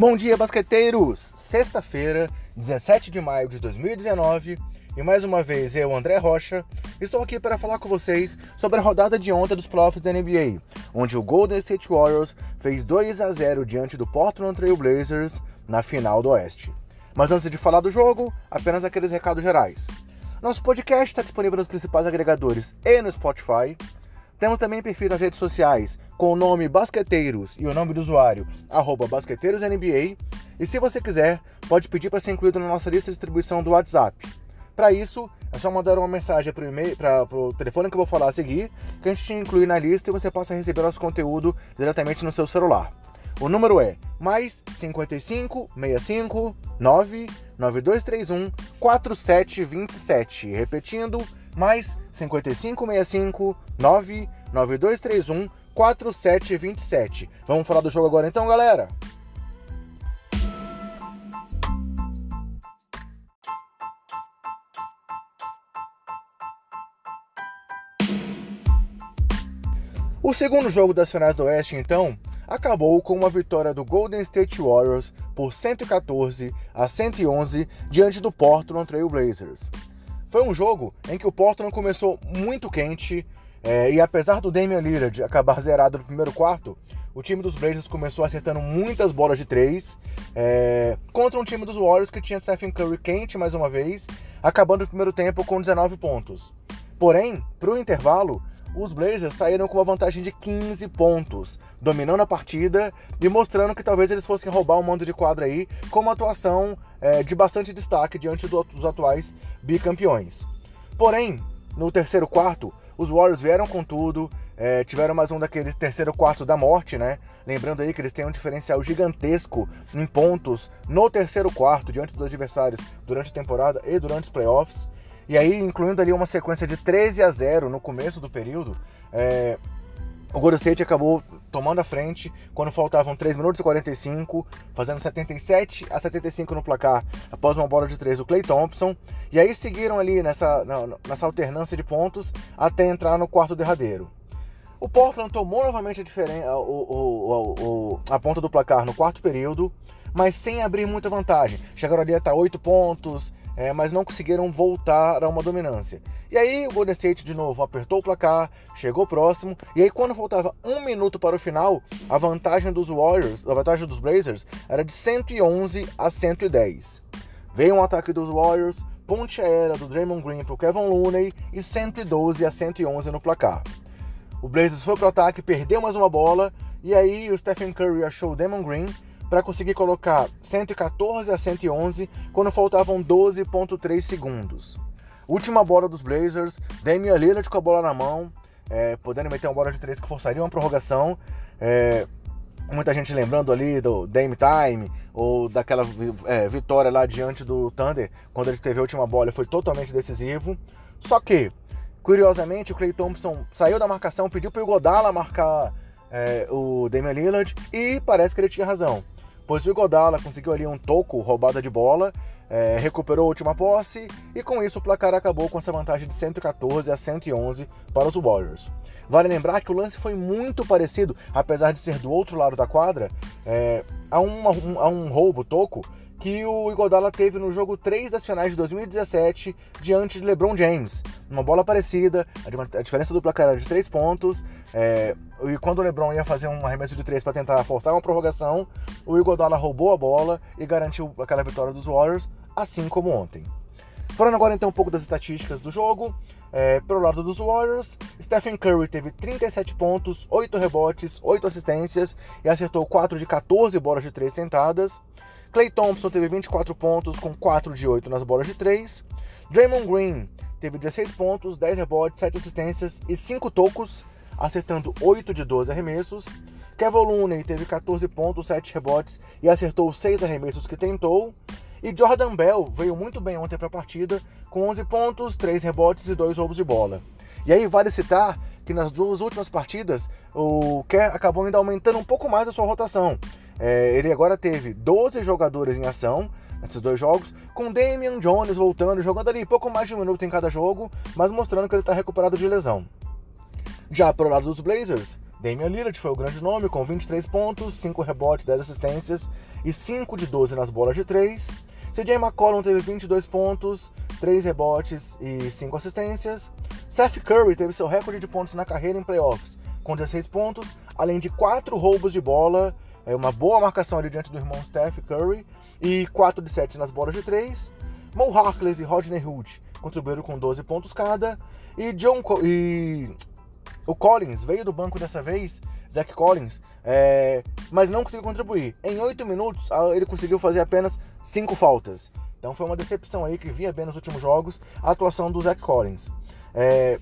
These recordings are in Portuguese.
Bom dia, basqueteiros! Sexta-feira, 17 de maio de 2019, e mais uma vez eu, André Rocha, estou aqui para falar com vocês sobre a rodada de ontem dos playoffs da NBA, onde o Golden State Warriors fez 2 a 0 diante do Portland Trail Blazers na final do Oeste. Mas antes de falar do jogo, apenas aqueles recados gerais. Nosso podcast está disponível nos principais agregadores e no Spotify. Temos também perfil nas redes sociais com o nome Basqueteiros e o nome do usuário, arroba BasqueteirosNBA. E se você quiser, pode pedir para ser incluído na nossa lista de distribuição do WhatsApp. Para isso, é só mandar uma mensagem para o telefone que eu vou falar a seguir, que a gente te inclui na lista e você possa receber nosso conteúdo diretamente no seu celular. O número é mais 55 65 9 9231 4727. Repetindo, mais 5565 99231 4727. Vamos falar do jogo agora então, galera? O segundo jogo das finais do Oeste, então, acabou com uma vitória do Golden State Warriors por 114 a 111 diante do Portland Trail Blazers. Foi um jogo em que o Portland começou muito quente é, e apesar do Damian Lillard acabar zerado no primeiro quarto, o time dos Blazers começou acertando muitas bolas de três é, contra um time dos Warriors que tinha Stephen Curry quente mais uma vez, acabando o primeiro tempo com 19 pontos. Porém, para o intervalo, os Blazers saíram com uma vantagem de 15 pontos, dominando a partida e mostrando que talvez eles fossem roubar o um mando de quadra aí com uma atuação é, de bastante destaque diante do, dos atuais bicampeões. Porém, no terceiro quarto, os Warriors vieram com tudo, é, tiveram mais um daqueles terceiro quarto da morte, né? Lembrando aí que eles têm um diferencial gigantesco em pontos no terceiro quarto diante dos adversários durante a temporada e durante os playoffs. E aí, incluindo ali uma sequência de 13 a 0 no começo do período, é, o Golden State acabou tomando a frente quando faltavam 3 minutos e 45, fazendo 77 a 75 no placar após uma bola de 3 do Clay Thompson. E aí seguiram ali nessa, nessa alternância de pontos até entrar no quarto derradeiro. O Portland tomou novamente a, o, o, a ponta do placar no quarto período, mas sem abrir muita vantagem. Chegaram ali até 8 pontos, é, mas não conseguiram voltar a uma dominância. E aí o Golden State de novo apertou o placar, chegou próximo, e aí quando faltava um minuto para o final, a vantagem dos Warriors, a vantagem dos Blazers era de 111 a 110. Veio um ataque dos Warriors, ponte aérea do Draymond Green para o Kevin Looney e 112 a 111 no placar. O Blazers foi para o ataque, perdeu mais uma bola, e aí o Stephen Curry achou o Draymond Green para conseguir colocar 114 a 111 quando faltavam 12,3 segundos. Última bola dos Blazers, Damian Lillard com a bola na mão, é, podendo meter uma bola de três que forçaria uma prorrogação. É, muita gente lembrando ali do Dame Time ou daquela é, vitória lá diante do Thunder quando ele teve a última bola foi totalmente decisivo. Só que, curiosamente, o Clay Thompson saiu da marcação, pediu para o Godala marcar é, o Damian Lillard e parece que ele tinha razão pois o Godala conseguiu ali um toco, roubada de bola, é, recuperou a última posse e com isso o placar acabou com essa vantagem de 114 a 111 para os Warriors. Vale lembrar que o lance foi muito parecido, apesar de ser do outro lado da quadra, é, a, um, a um roubo toco que o Iguodala teve no jogo 3 das finais de 2017 diante de LeBron James. Uma bola parecida, a diferença do placar era de 3 pontos, é, e quando o LeBron ia fazer um arremesso de 3 para tentar forçar uma prorrogação, o Iguodala roubou a bola e garantiu aquela vitória dos Warriors, assim como ontem. Falando agora então um pouco das estatísticas do jogo, é, pelo lado dos Warriors, Stephen Curry teve 37 pontos, 8 rebotes, 8 assistências e acertou 4 de 14 bolas de 3 tentadas. Clay Thompson teve 24 pontos com 4 de 8 nas bolas de 3. Draymond Green teve 16 pontos, 10 rebotes, 7 assistências e 5 tocos, acertando 8 de 12 arremessos. Kevin Looney teve 14 pontos, 7 rebotes e acertou 6 arremessos que tentou. E Jordan Bell veio muito bem ontem para a partida, com 11 pontos, 3 rebotes e 2 roubos de bola. E aí vale citar que nas duas últimas partidas o Kerr acabou ainda aumentando um pouco mais a sua rotação. É, ele agora teve 12 jogadores em ação nesses dois jogos, com Damian Jones voltando, jogando ali pouco mais de um minuto em cada jogo, mas mostrando que ele está recuperado de lesão. Já para o lado dos Blazers, Damian Lillard foi o grande nome, com 23 pontos, 5 rebotes, 10 assistências e 5 de 12 nas bolas de 3. CJ McCollum teve 22 pontos, 3 rebotes e 5 assistências. Seth Curry teve seu recorde de pontos na carreira em playoffs, com 16 pontos, além de 4 roubos de bola, é uma boa marcação ali diante do irmão Steph Curry, e 4 de 7 nas bolas de 3. Mo Harkless e Rodney Hood contribuíram com 12 pontos cada. E John Co e o Collins veio do banco dessa vez, Zach Collins, é... mas não conseguiu contribuir. Em 8 minutos, ele conseguiu fazer apenas 5 faltas. Então foi uma decepção aí que via bem nos últimos jogos a atuação do Zach Collins. É...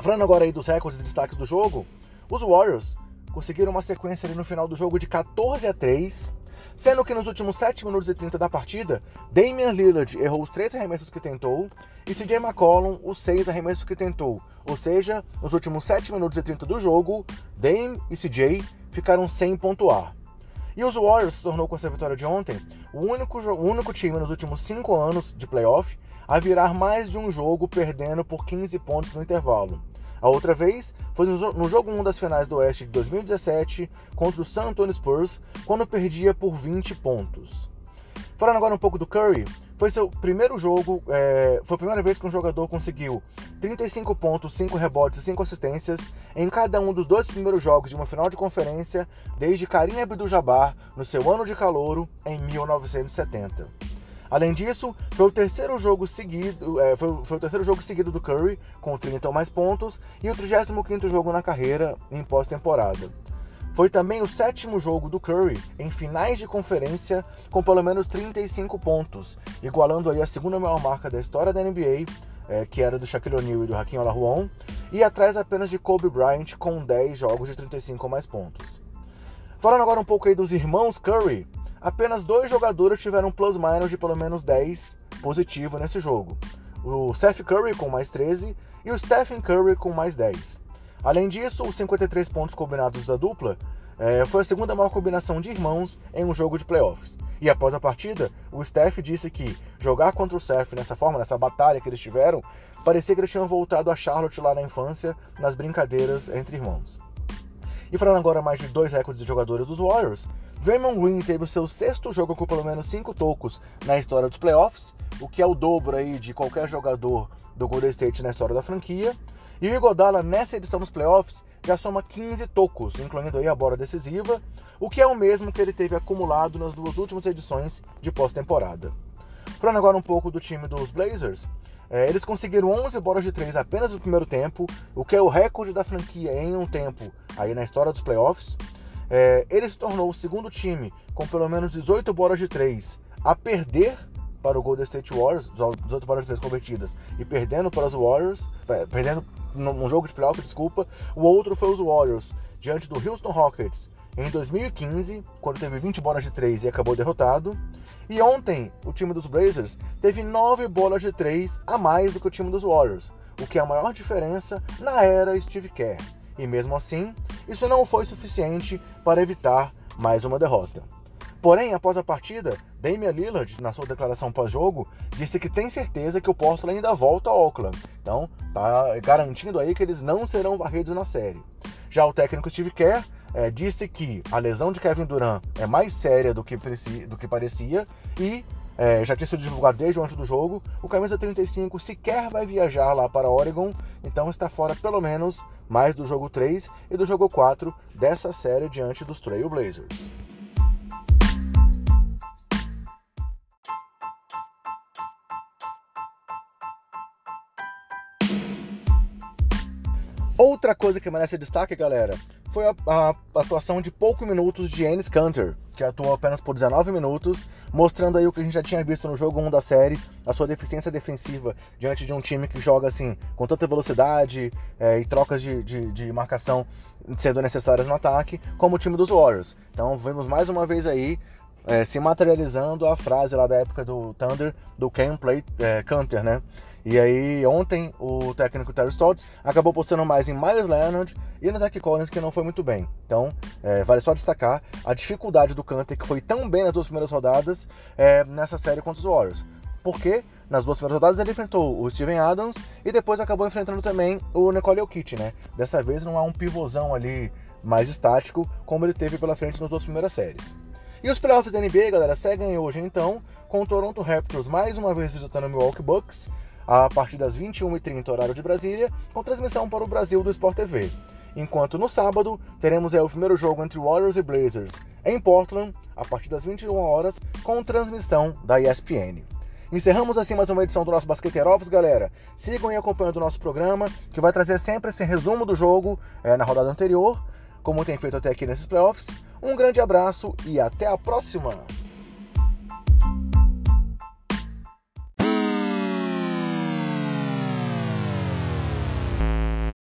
Falando agora aí dos recordes e destaques do jogo, os Warriors conseguiram uma sequência ali no final do jogo de 14 a 3 sendo que nos últimos 7 minutos e 30 da partida, Damian Lillard errou os 3 arremessos que tentou e CJ McCollum os 6 arremessos que tentou. Ou seja, nos últimos 7 minutos e 30 do jogo, Dame e CJ ficaram sem pontuar. E os Warriors se tornou com essa vitória de ontem o único, o único time nos últimos 5 anos de playoff a virar mais de um jogo perdendo por 15 pontos no intervalo. A outra vez foi no jogo 1 das finais do Oeste de 2017 contra o San Antonio Spurs, quando perdia por 20 pontos. Falando agora um pouco do Curry, foi seu primeiro jogo, é, foi a primeira vez que um jogador conseguiu 35 pontos, 5 rebotes e 5 assistências em cada um dos dois primeiros jogos de uma final de conferência desde Karim Abdul-Jabbar no seu ano de calouro em 1970. Além disso, foi o terceiro jogo seguido, é, foi, foi, o terceiro jogo seguido do Curry, com 30 ou mais pontos, e o 35º jogo na carreira em pós-temporada. Foi também o sétimo jogo do Curry em finais de conferência com pelo menos 35 pontos, igualando aí a segunda maior marca da história da NBA, é, que era do Shaquille O'Neal e do Hakim Olajuwon, e atrás apenas de Kobe Bryant com 10 jogos de 35 ou mais pontos. Falando agora um pouco aí dos irmãos Curry, apenas dois jogadores tiveram plus-minus de pelo menos 10 positivo nesse jogo. O Seth Curry com mais 13 e o Stephen Curry com mais 10. Além disso, os 53 pontos combinados da dupla é, foi a segunda maior combinação de irmãos em um jogo de playoffs. E após a partida, o Steph disse que jogar contra o Seth nessa forma, nessa batalha que eles tiveram, parecia que eles tinham voltado a Charlotte lá na infância, nas brincadeiras entre irmãos. E falando agora mais de dois recordes de jogadores dos Warriors, Draymond Green teve o seu sexto jogo com pelo menos cinco tocos na história dos playoffs, o que é o dobro aí de qualquer jogador do Golden State na história da franquia. E o Igodala, nessa edição dos playoffs, já soma 15 tocos, incluindo aí a bola decisiva, o que é o mesmo que ele teve acumulado nas duas últimas edições de pós-temporada. Falando agora um pouco do time dos Blazers, é, eles conseguiram 11 bolas de 3 apenas no primeiro tempo, o que é o recorde da franquia em um tempo aí na história dos playoffs. É, ele se tornou o segundo time com pelo menos 18 bolas de 3 a perder para o Golden State Warriors, 18 bolas de 3 convertidas, e perdendo para os Warriors, é, perdendo num jogo de playoff, desculpa. O outro foi os Warriors, diante do Houston Rockets, em 2015, quando teve 20 bolas de 3 e acabou derrotado. E ontem, o time dos Blazers teve 9 bolas de 3 a mais do que o time dos Warriors, o que é a maior diferença na era Steve Kerr. E mesmo assim, isso não foi suficiente para evitar mais uma derrota. Porém, após a partida, Damian Lillard, na sua declaração pós-jogo, disse que tem certeza que o Portland ainda volta ao Oakland. Então, tá garantindo aí que eles não serão varridos na série. Já o técnico Steve Kerr é, disse que a lesão de Kevin Durant é mais séria do que, do que parecia e é, já tinha sido divulgado desde antes do jogo. O camisa 35 sequer vai viajar lá para Oregon, então está fora pelo menos mais do jogo 3 e do jogo 4 dessa série diante dos Trail Blazers. Outra coisa que merece destaque, galera, foi a, a, atuação de poucos minutos de Ennis Canter, que atuou apenas por 19 minutos, mostrando aí o que a gente já tinha visto no jogo 1 da série, a sua deficiência defensiva diante de um time que joga assim, com tanta velocidade é, e trocas de, de, de, marcação sendo necessárias no ataque, como o time dos Warriors. Então vemos mais uma vez aí é, se materializando a frase lá da época do Thunder, do Can Play é, Canter, né? E aí, ontem, o técnico Terry Stotts acabou postando mais em Myers Leonard e no Zach Collins, que não foi muito bem. Então, é, vale só destacar a dificuldade do Canter, que foi tão bem nas duas primeiras rodadas é, nessa série contra os Warriors. Porque nas duas primeiras rodadas ele enfrentou o Steven Adams e depois acabou enfrentando também o Nicole Jokic, né? Dessa vez não há um pivôzão ali mais estático, como ele teve pela frente nas duas primeiras séries. E os playoffs da NBA, galera, seguem hoje então, com o Toronto Raptors mais uma vez visitando o Milwaukee Bucks, a partir das 21h30 horário de Brasília, com transmissão para o Brasil do Sport TV. Enquanto no sábado teremos o primeiro jogo entre Warriors e Blazers em Portland, a partir das 21 horas, com transmissão da ESPN. Encerramos assim mais uma edição do nosso Basqueteiro Office, galera. Sigam e acompanhando o nosso programa, que vai trazer sempre esse resumo do jogo é, na rodada anterior, como tem feito até aqui nesses playoffs. Um grande abraço e até a próxima!